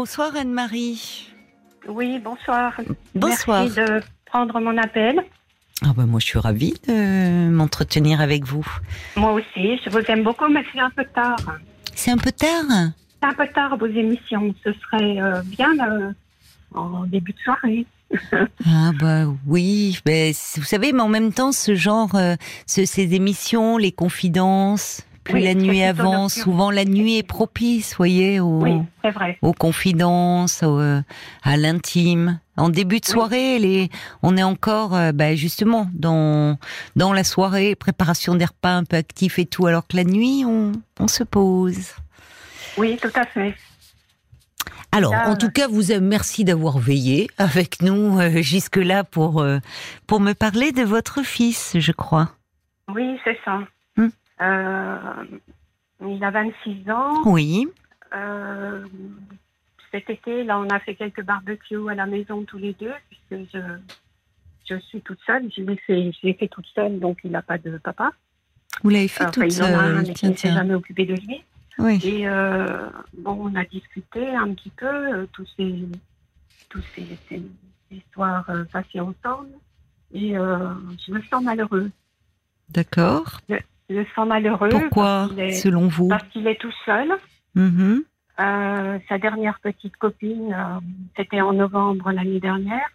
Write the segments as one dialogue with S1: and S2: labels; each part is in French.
S1: Bonsoir Anne-Marie.
S2: Oui, bonsoir.
S1: Bonsoir.
S2: Merci de prendre mon appel.
S1: Ah bah moi je suis ravie de m'entretenir avec vous.
S2: Moi aussi, je vous aime beaucoup, mais c'est un peu tard.
S1: C'est un peu tard?
S2: C'est un peu tard vos émissions. Ce serait euh, bien euh, en début de soirée.
S1: Ah bah oui, mais vous savez, mais en même temps, ce genre, euh, ce- ces émissions, les confidences, plus
S2: Oui,
S1: la nuit avance, souvent la nuit est propice, vous voyez, aux,
S2: Oui, c'est vrai.
S1: aux confidences, au, euh, à l'intime. En début de
S2: Oui.
S1: soirée, les, on est encore, euh, bah, justement, dans dans la soirée, préparation des repas un peu actifs et tout, alors que la nuit, on, on se pose.
S2: Oui, tout à fait.
S1: Alors,
S2: Là,
S1: en tout cas, vous merci d'avoir veillé avec nous euh, jusque-là pour euh, pour me parler de votre fils, je crois.
S2: Oui, c'est ça.
S1: Hmm.
S2: Euh, il a 26 ans.
S1: Oui.
S2: Euh, cet été, là, on a fait quelques barbecues à la maison tous les deux, puisque je, je suis toute seule. Je l'ai fait, je l'ai fait toute seule, donc il n'a pas de papa.
S1: Vous l'avez fait
S2: Enfin,
S1: toute
S2: il en a un,
S1: seule.
S2: mais qui
S1: Tiens,
S2: ne s'est jamais occupé de lui.
S1: Oui.
S2: Et euh, bon, on a discuté un petit peu euh, tous ces, tous ces, ces histoires euh, passées ensemble. Et je me sens malheureux.
S1: D'accord.
S2: Je me sens malheureux.
S1: Pourquoi,
S2: est,
S1: selon vous
S2: parce qu'il est tout seul.
S1: Mhm.
S2: Euh, sa dernière petite copine, euh, c'était en novembre l'année dernière.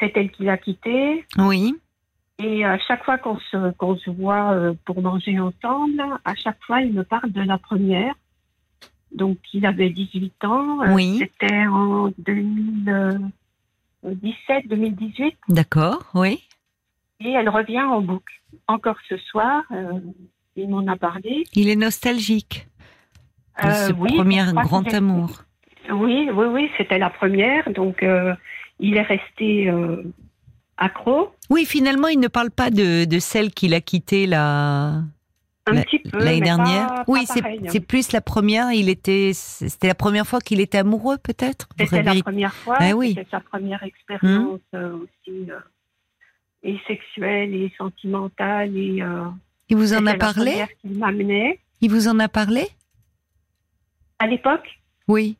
S2: C'est elle qui l'a quitté.
S1: Oui.
S2: Et à chaque fois qu'on se, qu'on se voit euh, pour manger ensemble, à chaque fois, il me parle de la première. Donc, il avait 18 ans.
S1: Oui.
S2: C'était en 2017, 2018.
S1: D'accord. Oui.
S2: Et elle revient en boucle. Encore ce soir, euh, il m'en a parlé.
S1: Il est nostalgique. de
S2: Euh,
S1: ce
S2: oui,
S1: premier grand amour.
S2: Oui, oui, oui, c'était la première. Donc, euh, il est resté accro
S1: Oui, finalement, il ne parle pas de, de celle qu'il a quittée la, l'année dernière.
S2: pas-
S1: oui, c'est plus la première. Il était, c'était la première fois qu'il était amoureux, peut-être?
S2: C'était la première fois.
S1: Ah oui.
S2: C'était sa première expérience aussi, et sexuelle et sentimentale. Et, euh,
S1: Il vous en a parlé?
S2: qu'il m'amenait.
S1: Il vous en a parlé?
S2: À l'époque,
S1: Oui.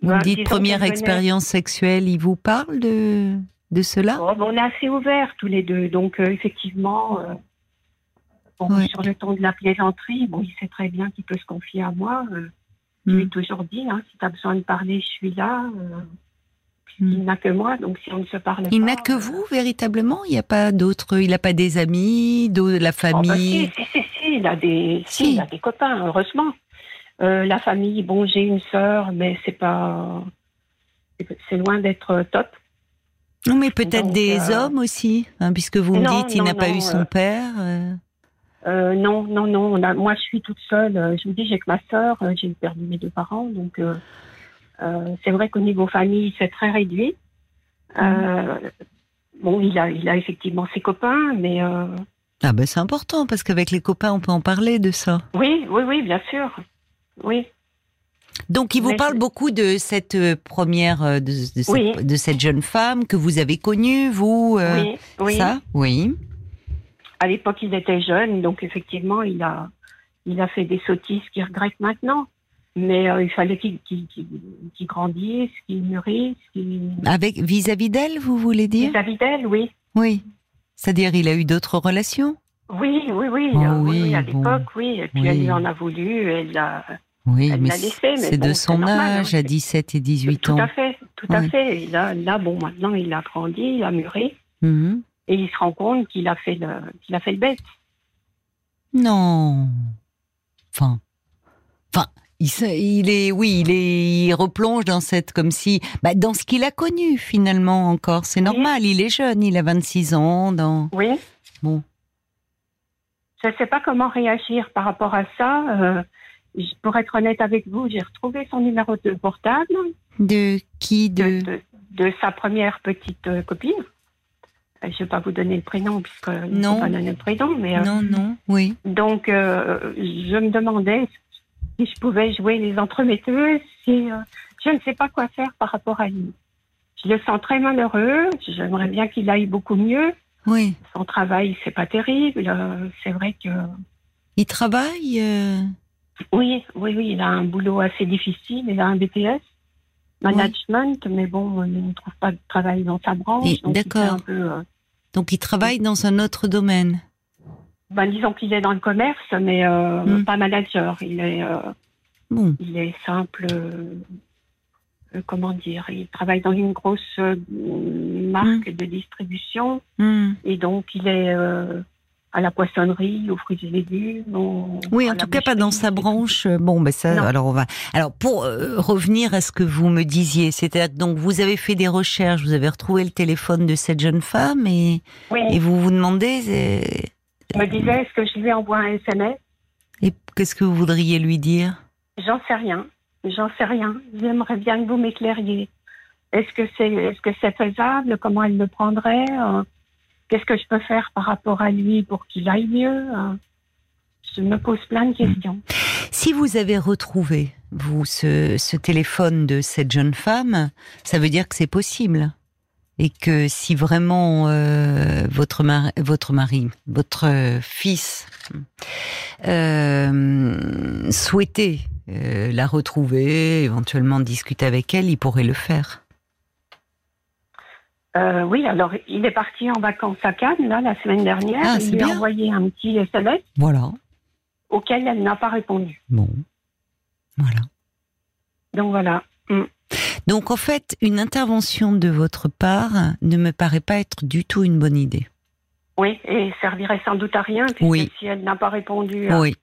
S1: Vous me dites
S2: disons
S1: première expérience sexuelle. Il vous parle de de cela?
S2: Oh, ben, on est assez ouverts tous les deux. Donc, euh, effectivement, euh, bon,
S1: Ouais.
S2: sur le ton de la plaisanterie, bon, il sait très bien qu'il peut se confier à moi. Je
S1: Hmm.
S2: lui ai toujours dit, hein, si tu as besoin de parler, je suis là. Euh,
S1: Hmm.
S2: Il n'a que moi, donc si on ne se parle pas.
S1: Il n'a que
S2: euh,
S1: vous véritablement? Il n'y a pas d'autres. Il n'a pas des amis, de la
S2: Oh, bah,
S1: famille?
S2: si, si, si, si, il a des, si, il a des copains, heureusement. Euh, la famille, bon, j'ai une sœur, mais c'est pas, c'est- loin d'être top.
S1: Non, mais peut-être des
S2: euh,
S1: hommes aussi, hein, puisque vous me dites il
S2: non,
S1: n'a pas
S2: non,
S1: eu son
S2: euh,
S1: père. euh.
S2: Euh, non, non, non. on a- moi, je suis toute seule. Euh, Je vous dis, j'ai que ma sœur. euh, J'ai perdu mes deux parents, donc euh, euh, c'est vrai qu'au niveau famille, c'est très réduit. Euh, bon, il a, il a effectivement ses copains, mais euh,
S1: Ah ben c'est important parce qu'avec les copains on peut en parler de ça.
S2: oui, oui, oui, bien sûr, oui.
S1: Donc il vous
S2: Mais
S1: parle beaucoup de cette euh, première, euh, de, cette,
S2: Oui.
S1: de cette jeune femme que vous avez connue, vous. euh,
S2: oui, oui.
S1: Ça, oui.
S2: À l'époque, il était jeune, donc effectivement, il a, il a fait des sottises qu'il regrette maintenant. Mais euh, il fallait qu'il grandisse, qu'il mûrisse, qu'il...
S1: Avec vis-à-vis d'elle, vous voulez dire?
S2: Vis-à-vis d'elle, oui.
S1: Oui. C'est-à-dire il a eu d'autres relations?
S2: Oui, oui, oui.
S1: Oh
S2: euh, oui, à
S1: bon.
S2: l'époque, oui. Et puis
S1: Oui.
S2: elle lui en a voulu, elle l'a...
S1: Oui,
S2: Elle
S1: mais c'est
S2: bon,
S1: de son
S2: normal, hein,
S1: âge à
S2: c'est-
S1: 17 et 18
S2: Tout
S1: ans.
S2: à fait, tout à fait. Et là, là, bon, maintenant, il a grandi, il a mûri,
S1: Mhm.
S2: et il se rend compte qu'il a fait le, qu'il a fait le bête.
S1: Non. Enfin, il, est, oui, il est, il replonge dans cette, comme si, bah, dans ce qu'il a connu finalement encore. C'est normal. Il est jeune, il a 26 ans. Dans
S2: Oui.
S1: bon,
S2: Je ne sais pas comment réagir par rapport à ça. Euh, pour être honnête avec vous, j'ai retrouvé son numéro de portable
S1: de qui
S2: de,
S1: de,
S2: de, de sa première petite euh, copine. Euh, Je ne vais pas vous donner le prénom, puisque
S1: Non.
S2: pas donner le prénom, mais euh,
S1: Non, non, oui.
S2: Donc, je me demandais si je pouvais jouer les entremetteuses, si euh, je ne sais pas quoi faire par rapport à lui. Je le sens très malheureux. J'aimerais bien qu'il aille beaucoup mieux.
S1: Oui.
S2: Son travail, c'est pas terrible. Euh, c'est vrai que
S1: Il travaille. euh,
S2: Oui, oui, oui, il a un boulot assez difficile. Il a un BTS, management, mais bon, il ne trouve pas de travail dans sa branche.
S1: D'accord. Donc il travaille dans un autre domaine?
S2: Ben, disons qu'il est dans le commerce, mais euh, hmm. pas manager. Il est, euh, il est simple. comment dire Il travaille dans une grosse marque hmm. de distribution, hmm. et donc il est à la poissonnerie, aux fruits et légumes.
S1: oui, en tout cas pas dans sa branche. Bon, ben ça, alors on va. Alors pour euh, revenir à ce que vous me disiez, c'était donc vous avez fait des recherches, vous avez retrouvé le téléphone de cette jeune femme et et vous vous demandez.
S2: Je me disais, est-ce que je lui envoie un SMS
S1: Et qu'est-ce que vous voudriez lui dire?
S2: J'en sais rien. J'en sais rien. J'aimerais bien que vous m'éclairiez. Est-ce que c'est est-ce que c'est faisable? Comment elle le prendrait? Euh, Qu'est-ce que je peux faire par rapport à lui pour qu'il aille mieux? Hein Je me pose plein de questions.
S1: Si vous avez retrouvé, vous, ce, téléphone de cette jeune femme, ça veut dire que c'est possible et que si vraiment euh, votre, mari, votre mari, votre fils euh, souhaitait euh, la retrouver, éventuellement discuter avec elle, il pourrait le faire.
S2: Oui, alors il est parti en vacances à Cannes là la semaine dernière. Ah, il lui a envoyé un petit SMS.
S1: Voilà.
S2: Auquel elle n'a pas répondu.
S1: Bon. Voilà.
S2: Donc voilà. Mm.
S1: Donc en fait, une intervention de votre part ne me paraît pas être du tout une bonne idée.
S2: Oui, et servirait sans doute à rien oui. si elle n'a pas répondu.
S1: Oui.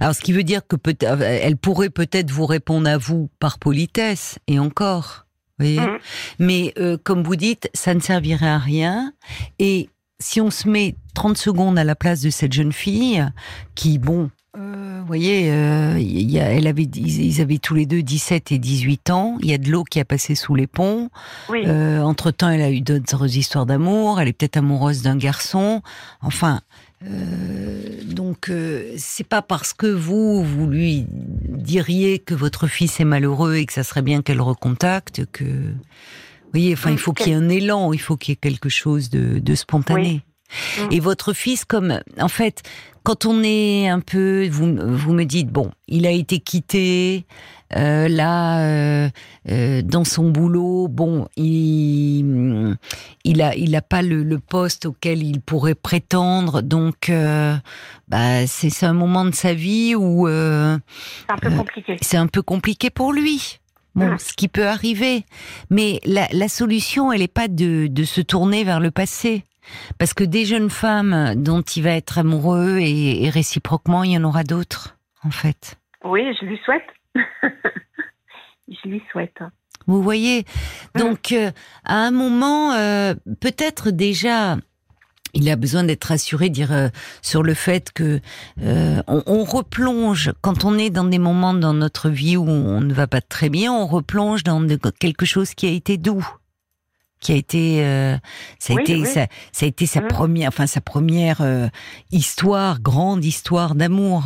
S1: Alors, ce qui veut dire que peut elle pourrait peut-être vous répondre à vous par politesse, et encore. Mmh. Mais euh, comme vous dites, ça ne servirait à rien. Et si on se met 30 secondes à la place de cette jeune fille, qui, bon, euh, vous voyez, euh, y a, elle avait, ils avaient tous les deux 17 et 18 ans. Il y a de l'eau qui a passé sous les ponts. Euh, entre-temps, elle a eu d'autres histoires d'amour. Elle est peut-être amoureuse d'un garçon. Enfin, euh, donc euh, c'est pas parce que vous vous lui diriez que votre fils est malheureux et que ça serait bien qu'elle recontacte que vous voyez enfin il faut qu'il y ait un élan il faut qu'il y ait quelque chose de, de spontané et votre fils comme en fait quand on est un peu, vous, vous me dites, bon, il a été quitté, euh, là, euh, euh, dans son boulot, bon, il, il a, il a pas le, le, poste auquel il pourrait prétendre, donc, bah, c'est un moment de sa vie où
S2: c'est un peu compliqué.
S1: C'est un peu compliqué pour lui. Bon, ce qui peut arriver, mais la, la solution, elle n'est pas de, de se tourner vers le passé. Parce que des jeunes femmes dont il va être amoureux et, réciproquement, il y en aura d'autres, en fait.
S2: Oui, je lui souhaite. je lui souhaite.
S1: Vous voyez Donc, euh, à un moment, euh, peut-être déjà, il a besoin d'être rassuré, dire euh, sur le fait que on, on, replonge quand on est dans des moments dans notre vie où on ne va pas très bien, on replonge dans quelque chose qui a été doux qui a été, euh, ça, a été ça, a été sa mmh. première, enfin sa première euh, histoire, grande histoire d'amour.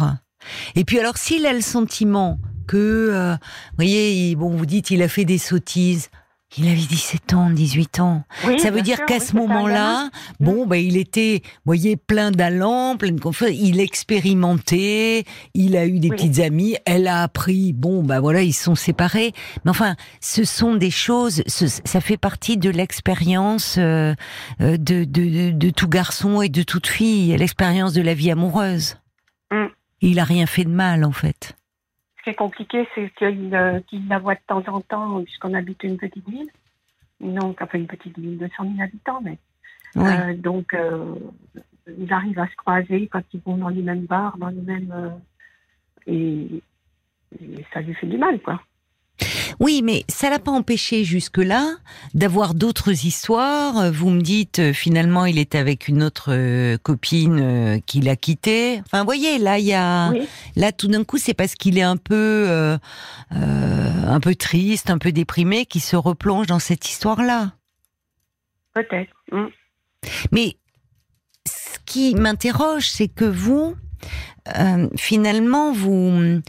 S1: Et puis alors, s'il a le sentiment que, euh, vous voyez, bon, vous dites, il a fait des sottises. Il avait 17 ans, 18 ans. ça veut dire qu'à ce moment-là, bon, ben, il était, vous voyez, plein d'allant, plein de confiance. Il expérimentait, il a eu des petites amies, elle a appris, bon, ben voilà, ils sont séparés. Mais enfin, ce sont des choses, ça fait partie de l'expérience euh, euh, de, de, de, tout garçon et de toute fille, l'expérience de la vie amoureuse. Mm. Il a rien fait de mal, en fait
S2: qui est compliqué, c'est qu'il euh, la voit de temps en temps, puisqu'on habite une petite ville. Non, enfin une petite ville de 100 000 habitants, mais. Euh, donc, euh, ils arrivent à se croiser quand ils vont dans les mêmes bars, dans les mêmes. et, et ça lui fait du mal, quoi.
S1: Oui, mais ça l'a pas empêché jusque-là d'avoir d'autres histoires. Vous me dites euh, finalement il était avec une autre euh, copine euh, qu'il a quittée. Enfin, vous voyez, là il y a là tout d'un coup c'est parce qu'il est un peu un peu triste, un peu déprimé qu'il se replonge dans cette histoire-là.
S2: Peut-être. Mm.
S1: Mais ce qui m'interroge, c'est que vous, euh, finalement, vous,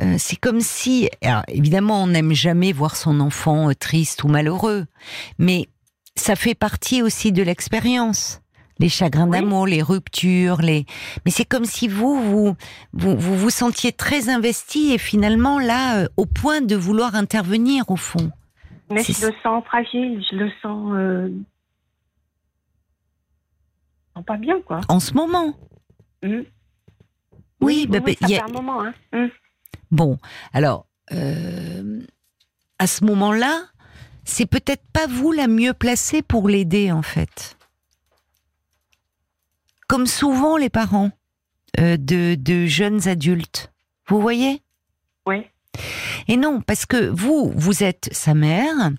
S1: euh, c'est comme si, évidemment, on n'aime jamais voir son enfant euh, triste ou malheureux, mais ça fait partie aussi de l'expérience. Les chagrins
S2: Oui.
S1: d'amour, les ruptures, les. Mais c'est comme si vous vous, vous vous vous sentiez très investi et finalement là euh, au point de vouloir intervenir au fond.
S2: Mais je le sens fragile, je le sens, pas bien, quoi.
S1: En ce moment.
S2: Mm.
S1: Oui, bah, bah,
S2: ça
S1: il y a-
S2: fait un moment. Hein. Mm.
S1: Bon, alors, euh, à ce moment-là, c'est peut-être pas vous la mieux placée pour l'aider, en fait. Comme souvent les parents euh, de, de jeunes adultes. Vous voyez?
S2: Oui.
S1: Et non, parce que vous, vous êtes sa mère.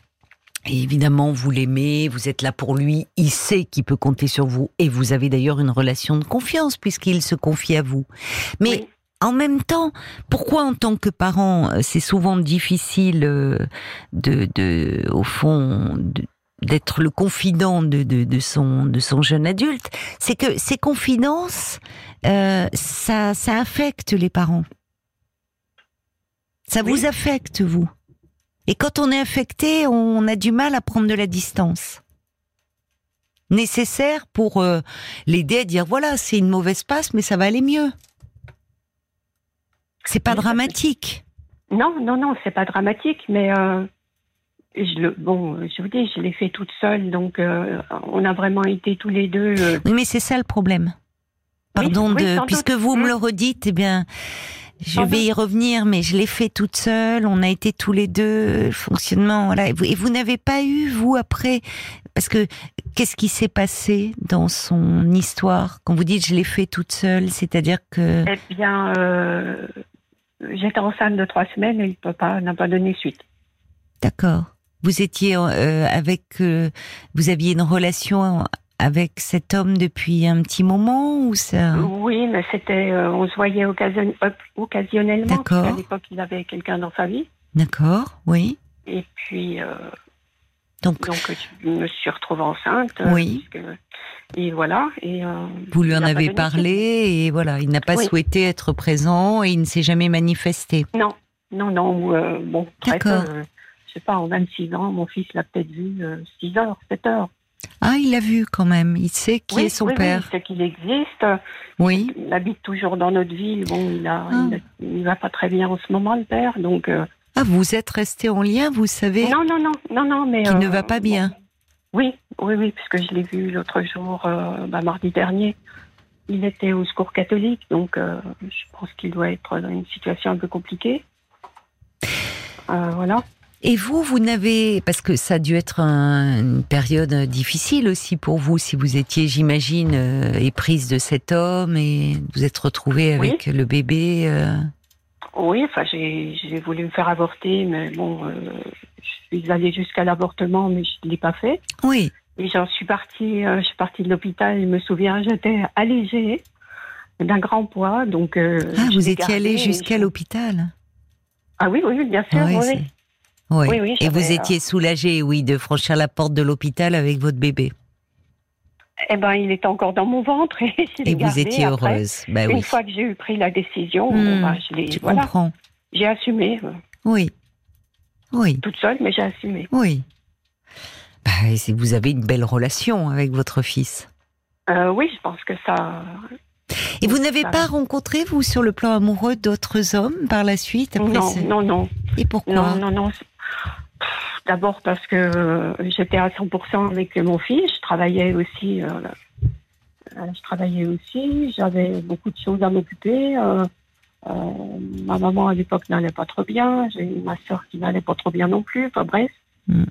S1: Et évidemment, vous l'aimez, vous êtes là pour lui, il sait qu'il peut compter sur vous, et vous avez d'ailleurs une relation de confiance puisqu'il se confie à vous. Mais
S2: Oui.
S1: en même temps, pourquoi en tant que parent, euh, c'est souvent difficile euh, de, de au fond, d'être le confident de, de, de son de son jeune adulte, c'est que ces confidences, euh, ça ça affecte les parents. Ça
S2: Oui.
S1: vous affecte vous? Et quand on est affecté, on a du mal à prendre de la distance nécessaire pour euh, l'aider à dire voilà, c'est une mauvaise passe, mais ça va aller mieux. C'est pas dramatique.
S2: Non, non, non, c'est pas dramatique, mais euh, je le, bon, je vous dis, je l'ai fait toute seule, donc euh, on a vraiment été tous les deux.
S1: Oui, mais c'est ça le problème. Pardon
S2: oui,
S1: de,
S2: sans
S1: puisque
S2: doute.
S1: vous me
S2: Mm.
S1: le redites, eh bien, je vais y revenir, mais je l'ai fait toute seule. On a été tous les deux, le fonctionnement, voilà. Et vous, et vous n'avez pas eu, vous, après, parce que qu'est-ce qui s'est passé dans son histoire? Quand vous dites je l'ai fait toute seule, c'est-à-dire que
S2: eh bien, euh, j'étais enceinte de trois semaines et le papa n'a pas donné suite.
S1: D'accord. Vous étiez euh, avec, euh, vous aviez une relation avec cet homme depuis un petit moment ou ça
S2: Oui, mais c'était, euh, on se voyait occasion- occasionnellement.
S1: D'accord.
S2: qu'à l'époque, il avait quelqu'un dans sa vie.
S1: D'accord, oui.
S2: Et puis, euh,
S1: Donc,
S2: donc, je me suis retrouvée enceinte. euh,
S1: Oui.
S2: puisque- et voilà. Et, euh,
S1: vous lui en avez parlé et voilà, il n'a pas
S2: Oui.
S1: souhaité être présent et il ne s'est jamais manifesté.
S2: Non, non, non. bon.
S1: D'accord.
S2: je sais pas, en 26 ans, mon fils l'a peut-être vu euh, 6 heures, 7 heures.
S1: Ah, il l'a vu quand même. Il sait qui
S2: oui,
S1: est son
S2: oui,
S1: père.
S2: Oui, c'est qu'il existe.
S1: Oui.
S2: Il habite toujours dans notre ville. Bon, il a,
S1: Ah.
S2: il, a- il va pas très bien en ce moment, le père. Donc, euh,
S1: Ah, vous êtes resté en lien, vous savez,
S2: non, non, non, non, non, mais
S1: qui
S2: euh,
S1: ne va pas bien.
S2: Oui, oui, oui, puisque je l'ai vu l'autre jour, euh, bah, mardi dernier. Il était au secours catholique, donc euh, je pense qu'il doit être dans une situation un peu compliquée. Euh, voilà.
S1: Et vous, vous n'avez, parce que ça a dû être un- une période difficile aussi pour vous, si vous étiez, j'imagine, euh, éprise de cet homme et vous êtes retrouvée
S2: Oui.
S1: avec le bébé. euh,
S2: Oui, enfin, j'ai voulu me faire avorter, mais bon, euh, je suis allée jusqu'à l'avortement, mais je ne l'ai pas fait.
S1: Oui.
S2: Et j'en suis partie, je suis partie de l'hôpital, je me souviens, j'étais allégée d'un grand poids, donc.
S1: Ah, vous étiez allée jusqu'à l'hôpital.
S2: Ah oui, oui, oui, bien sûr,
S1: Oui,
S2: oui, oui.
S1: Oui. Et vous
S2: j'avais,
S1: étiez soulagée, oui, de franchir la porte de l'hôpital avec votre bébé.
S2: Eh ben, il était encore dans mon ventre et je
S1: Et vous
S2: gardé
S1: étiez
S2: après.
S1: heureuse. Bah
S2: Une
S1: oui.
S2: fois que j'ai eu pris la décision, bah, je l'ai, voilà,
S1: comprends.
S2: j'ai assumé, euh,
S1: Oui. Oui.
S2: toute seule, mais j'ai assumé.
S1: Oui. Et c'est- vous avez une belle relation avec votre fils.
S2: Euh, oui, je pense que ça.
S1: Et vous n'avez
S2: ça
S1: pas rencontré, vous, sur le plan amoureux, d'autres hommes par la suite après
S2: non,
S1: ce-
S2: non, non,
S1: Et pourquoi?
S2: Non, non, non. D'abord parce que euh, j'étais à 100% avec mon fils. Je travaillais aussi. euh, euh, je travaillais aussi. J'avais beaucoup de choses à m'occuper. euh, euh, ma maman à l'époque n'allait pas trop bien. J'ai ma soeur qui n'allait pas trop bien non plus. Enfin bref,
S1: Mm.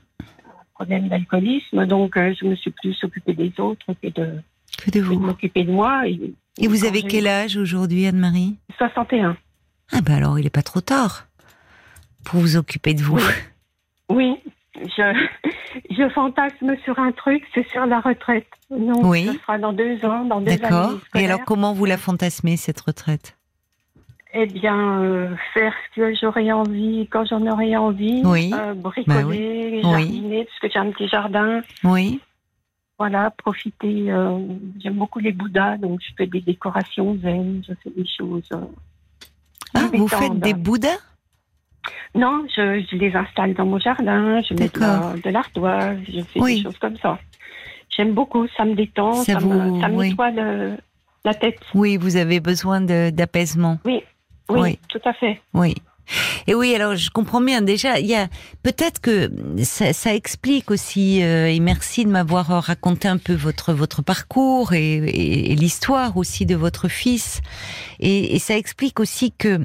S2: problème d'alcoolisme. Donc je me suis plus occupée des autres que de,
S1: Que vous.
S2: m'occuper de moi. Et,
S1: Et vous avez quel âge aujourd'hui, Anne-Marie?
S2: 61.
S1: Ah bah alors, il n'est pas trop tard pour vous occuper de vous.
S2: Oui, je, je fantasme sur un truc, c'est sur la retraite. Donc,
S1: Oui.
S2: ce sera dans deux ans, dans deux
S1: D'accord.
S2: années.
S1: Et
S2: scolaires.
S1: alors, comment vous la fantasmez, cette retraite?
S2: Eh bien, euh, faire ce que j'aurais envie quand j'en aurais envie.
S1: Oui.
S2: Euh, bricoler,
S1: Bah oui.
S2: jardiner, parce que j'ai un petit jardin.
S1: Oui.
S2: Voilà, profiter. euh, J'aime beaucoup les Bouddhas, donc je fais des décorations zen, je fais des choses.
S1: Ah, vous faites des bouddhas?
S2: Non, je, je les installe dans mon jardin, je mets de l'ardoise, je fais
S1: Oui.
S2: des choses comme ça. J'aime beaucoup, ça me détend,
S1: Ça
S2: ça,
S1: vous-
S2: me, ça
S1: oui.
S2: nettoie le- la tête.
S1: Oui, vous avez besoin d'apaisement.
S2: Oui, oui,
S1: Oui.
S2: tout à fait.
S1: Oui. Et oui, alors je comprends bien. Déjà, il y a peut-être que ça, ça explique aussi. euh, et merci de m'avoir raconté un peu votre votre parcours et, et- et l'histoire aussi de votre fils. Et, et ça explique aussi que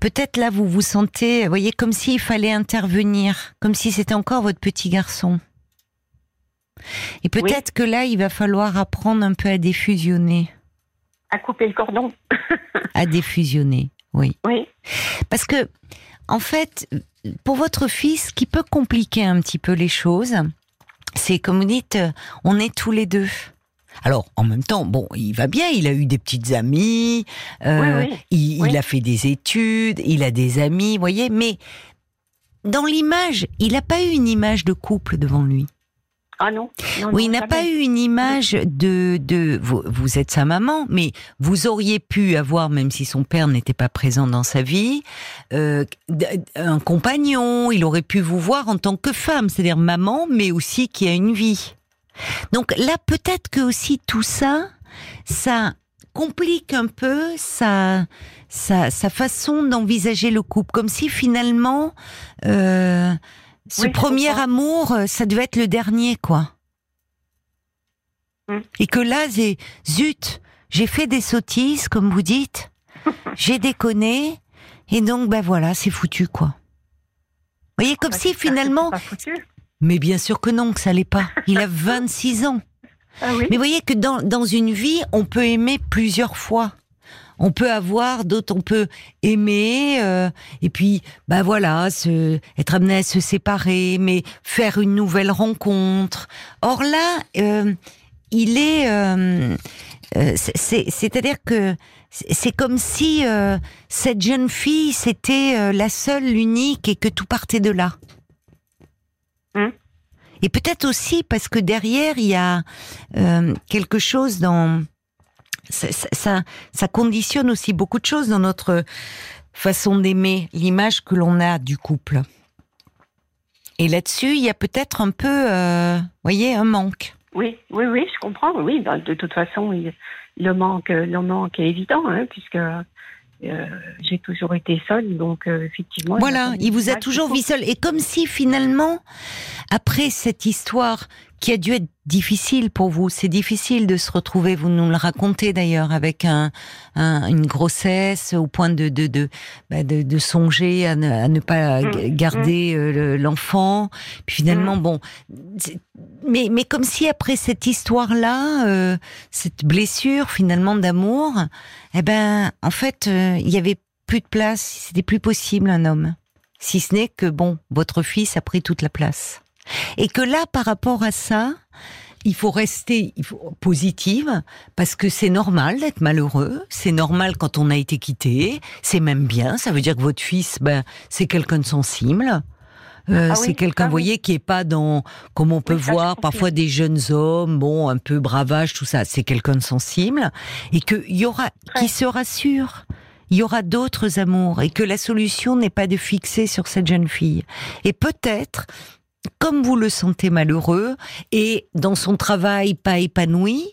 S1: peut-être là vous vous sentez, vous voyez, comme s'il fallait intervenir, comme si c'était encore votre petit garçon. Et peut-être que là, il va falloir apprendre un peu à défusionner,
S2: À couper le cordon.
S1: à défusionner. Oui.
S2: Oui,
S1: Parce que, en fait, pour votre fils, ce qui peut compliquer un petit peu les choses, c'est comme vous dites, euh, on est tous les deux. Alors, en même temps, bon, il va bien, il a eu des petites amies, euh,
S2: Oui, oui.
S1: Il,
S2: Oui.
S1: il a fait des études, il a des amis, vous voyez, mais dans l'image, il n'a pas eu une image de couple devant lui.
S2: ah non. non
S1: Oui, il n'a pas eu une image de, de vous, vous êtes sa maman, mais vous auriez pu avoir, même si son père n'était pas présent dans sa vie, euh, un compagnon. Il aurait pu vous voir en tant que femme, c'est-à-dire maman, mais aussi qui a une vie. Donc là, peut-être que aussi tout ça, ça complique un peu sa sa, sa façon d'envisager le couple, comme si finalement euh, ce
S2: Oui,
S1: premier amour, ça devait être le dernier, quoi.
S2: Mm.
S1: Et que là, zut, j'ai fait des sottises, comme vous dites, j'ai déconné, et donc ben voilà, c'est foutu, quoi. Vous voyez, comme
S2: Bah,
S1: si finalement. Mais bien sûr que non, que ça l'est pas. Il a 26 ans.
S2: Ah oui.
S1: Mais vous voyez que dans, dans une vie, on peut aimer plusieurs fois. On peut avoir d'autres, on peut aimer, euh, et puis, bah voilà, se, être amené à se séparer, mais faire une nouvelle rencontre. Or là, euh, il est, euh, c'est- c'est- c'est-à-dire que c'est comme si cette jeune fille c'était la seule, l'unique, et que tout partait de là. Et peut-être aussi parce que derrière il y a euh, quelque chose dans ça, ça- conditionne aussi beaucoup de choses dans notre façon d'aimer, l'image que l'on a du couple. Et là-dessus, il y a peut-être un peu, euh, voyez, un manque.
S2: Oui, oui, oui, je comprends. Oui, bah, de toute façon, le manque, le manque est évident, hein, puisque euh, j'ai toujours été seule, donc euh, effectivement.
S1: Voilà, il vous a toujours
S2: du
S1: vu seul. Et comme si finalement, après cette histoire qui a dû être difficile pour vous, c'est difficile de se retrouver, vous nous le racontez d'ailleurs, avec un, un- une grossesse au point de, de, de, bah, de, de songer à ne, à ne pas
S2: Mm,
S1: g- garder euh, le- l'enfant. Puis finalement, bon, c'est- mais, mais comme si après cette histoire-là, euh, cette blessure finalement d'amour, eh ben, en fait, euh, il y avait plus de place, c'était plus possible un homme. Si ce n'est que, bon, votre fils a pris toute la place. Et que là, par rapport à ça, il faut rester il faut, positive, parce que c'est normal d'être malheureux, c'est normal quand on a été quitté, c'est même bien, ça veut dire que votre fils, ben, c'est quelqu'un de sensible. Euh,
S2: Ah
S1: c'est quelqu'un,
S2: ah
S1: vous voyez, qui est pas dans, comme on peut
S2: Oui,
S1: voir, parfois des jeunes hommes, bon, un peu bravage, tout ça. C'est quelqu'un de sensible et que y aura, qui se rassure. Il y aura d'autres amours et que la solution n'est pas de fixer sur cette jeune fille. Et peut-être, comme vous le sentez malheureux et dans son travail pas épanoui,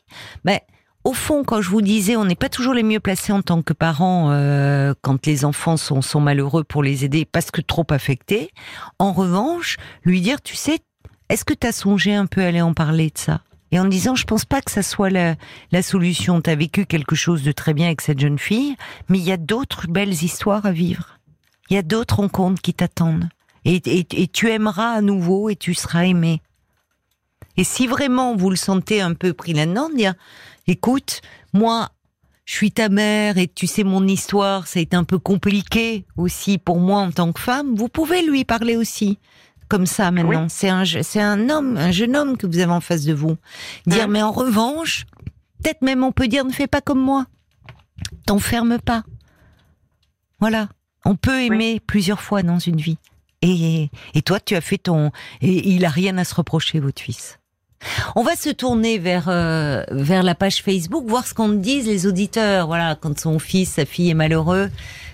S1: ben, au fond, quand je vous disais, on n'est pas toujours les mieux placés en tant que parents euh, quand les enfants sont, sont malheureux pour les aider parce que trop affectés. En revanche, lui dire, tu sais, est-ce que tu as songé un peu à aller en parler de ça? Et en disant, je pense pas que ça soit la, la solution. Tu as vécu quelque chose de très bien avec cette jeune fille, mais il y a d'autres belles histoires à vivre. Il y a d'autres rencontres qui t'attendent. Et, et, et tu aimeras à nouveau et tu seras aimé. Et si vraiment vous le sentez un peu pris là-dedans, dire, écoute, moi, je suis ta mère et tu sais mon histoire, ça a été un peu compliqué aussi pour moi en tant que femme. Vous pouvez lui parler aussi comme ça maintenant. C'est un, je- c'est un homme, un jeune homme que vous avez en face de vous. Dire,
S2: Mm.
S1: mais en revanche, peut-être même on peut dire, ne fais pas comme moi. T'enferme pas. Voilà. On peut aimer plusieurs fois dans une vie. Et, et toi, tu as fait ton. Et il a rien à se reprocher, votre fils. On va se tourner vers euh, vers la page Facebook, voir ce qu'en disent les auditeurs. Voilà, quand son fils, sa fille est malheureux,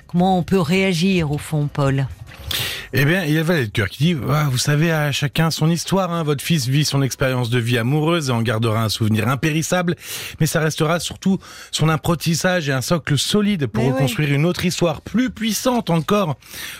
S1: comment on peut réagir au fond, Paul?
S3: Eh bien, il y a Valet de Cœur qui dit, ah, vous savez, à chacun son histoire. Hein. Votre fils vit son expérience de vie amoureuse et en gardera un souvenir impérissable, mais ça restera surtout son apprentissage et un socle solide pour
S1: Mais
S3: reconstruire une autre histoire plus puissante encore.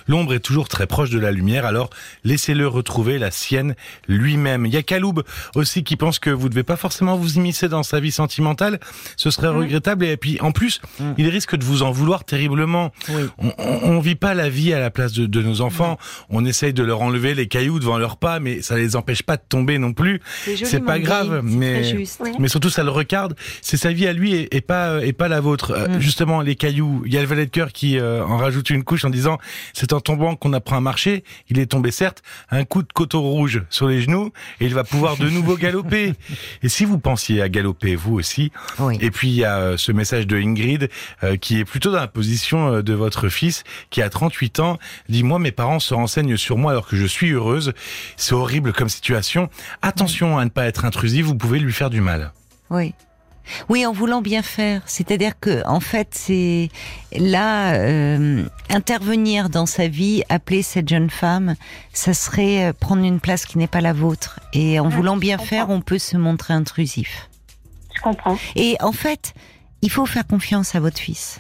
S3: L'ombre est toujours très proche de la lumière, alors laissez-le retrouver la sienne lui-même. Il y a Kaloub aussi qui pense que vous ne devez pas forcément vous immiscer dans sa vie sentimentale. Ce serait regrettable et puis en plus, il risque de vous en vouloir terriblement.
S1: Oui.
S3: On, on, on vit pas la vie à la place de, de nos enfants. On essaye de leur enlever les cailloux devant leurs pas, mais ça les empêche pas de tomber non plus. C'est pas grave, mais surtout ça le regarde. C'est sa vie à lui et, et pas et pas la vôtre. Euh,
S1: Mm.
S3: Justement, les cailloux. Il y a le valet de cœur qui euh, en rajoute une couche en disant c'est en tombant qu'on apprend à marcher. Il est tombé certes un coup de coteau rouge sur les genoux et il va pouvoir de nouveau galoper. Et si vous pensiez à galoper vous aussi,
S1: Oui.
S3: et puis il y a euh, ce message de Ingrid euh, qui est plutôt dans la position euh, de votre fils qui a 38 ans. Dit moi mes parents se renseignent sur moi alors que je suis heureuse. C'est horrible comme situation. Attention à ne pas être intrusif, vous pouvez lui faire du mal.
S1: Oui. Oui, en voulant bien faire. C'est-à-dire que, en fait, c'est là euh, intervenir dans sa vie, appeler cette jeune femme, ça serait euh, prendre une place qui n'est pas la vôtre. Et en
S2: Ouais,
S1: voulant bien
S2: comprends.
S1: faire, on peut se montrer intrusif.
S2: Je comprends.
S1: Et en fait, il faut faire confiance à votre fils.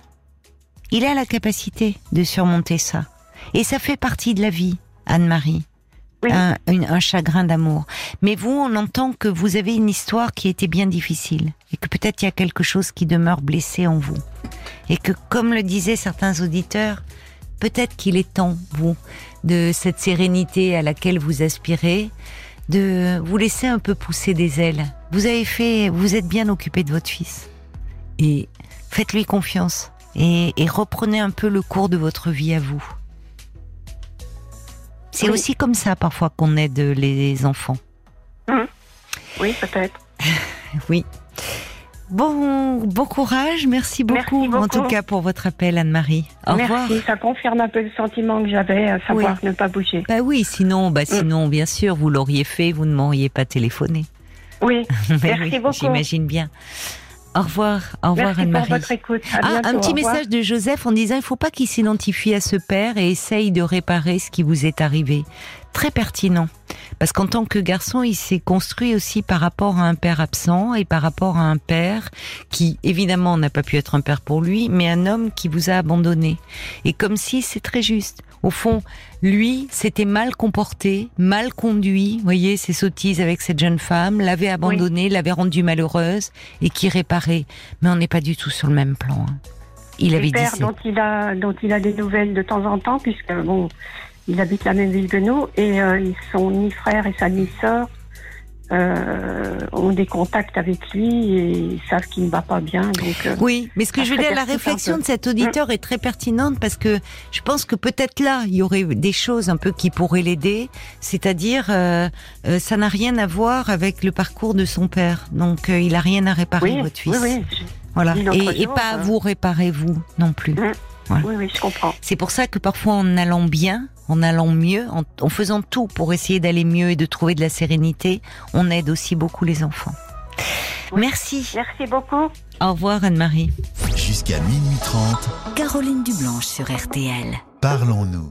S1: Il a la capacité de surmonter ça. Et ça fait partie de la vie, Anne-Marie.
S2: Oui.
S1: Un, une- un chagrin d'amour. Mais vous, on entend que vous avez une histoire qui était bien difficile. Et que peut-être il y a quelque chose qui demeure blessé en vous. Et que, comme le disaient certains auditeurs, peut-être qu'il est temps, vous, de cette sérénité à laquelle vous aspirez, de vous laisser un peu pousser des ailes. Vous avez fait, vous êtes bien occupé de votre fils. Et faites-lui confiance. Et, et reprenez un peu le cours de votre vie à vous. C'est
S2: Oui.
S1: aussi comme ça parfois qu'on aide les enfants.
S2: Oui, peut-être.
S1: Oui. Bon, bon courage. Merci beaucoup,
S2: Merci beaucoup.
S1: en tout cas pour votre appel, Anne-Marie. Au revoir.
S2: Merci. Ça confirme un peu le sentiment que j'avais, à savoir ne pas bouger.
S1: Bah oui, sinon, bah sinon, bien sûr, vous l'auriez fait, vous ne m'auriez pas téléphoné.
S2: Oui.
S1: Mais
S2: Merci
S1: oui,
S2: beaucoup.
S1: J'imagine bien. Au revoir, au revoir Anne-Marie. Ah, un petit message de Joseph en disant il faut pas qu'il s'identifie à ce père et essaye de réparer ce qui vous est arrivé. Très pertinent. Parce qu'en tant que garçon, il s'est construit aussi par rapport à un père absent et par rapport à un père qui, évidemment, n'a pas pu être un père pour lui, mais un homme qui vous a abandonné. Et comme si c'est très juste. Au fond, lui s'était mal comporté, mal conduit, voyez, ses sottises avec cette jeune femme, l'avait abandonnée, l'avait rendue malheureuse et qui réparait. Mais on n'est pas du tout sur le même plan. hein. Il avait dit
S2: pères dont il a dont il a des nouvelles de temps en temps puisque bon il habite la même ville que nous et euh, ils sont ni frère et sa ni sœur euh, ont des contacts avec lui et ils savent qu'il ne va pas bien donc euh,
S1: Oui, mais ce que je veux dire, la réflexion de cet auditeur est très pertinente parce que je pense que peut-être là, il y aurait des choses un peu qui pourraient l'aider. C'est-à-dire, euh, euh, ça n'a rien à voir avec le parcours de son père. Donc, euh, il a rien à réparer,
S2: oui,
S1: votre fils.
S2: oui oui
S1: Voilà. Et, pas à
S2: euh.
S1: vous réparer, vous, non plus. Voilà.
S2: oui oui je comprends
S1: C'est pour ça que parfois, en allant bien, en allant mieux, en, en faisant tout pour essayer d'aller mieux et de trouver de la sérénité, on aide aussi beaucoup les enfants.
S2: Oui.
S1: Merci.
S2: merci beaucoup
S1: Au revoir, Anne-Marie.
S4: Jusqu'à minuit 30,
S5: Caroline Dublanche sur RTL.
S4: parlons-nous.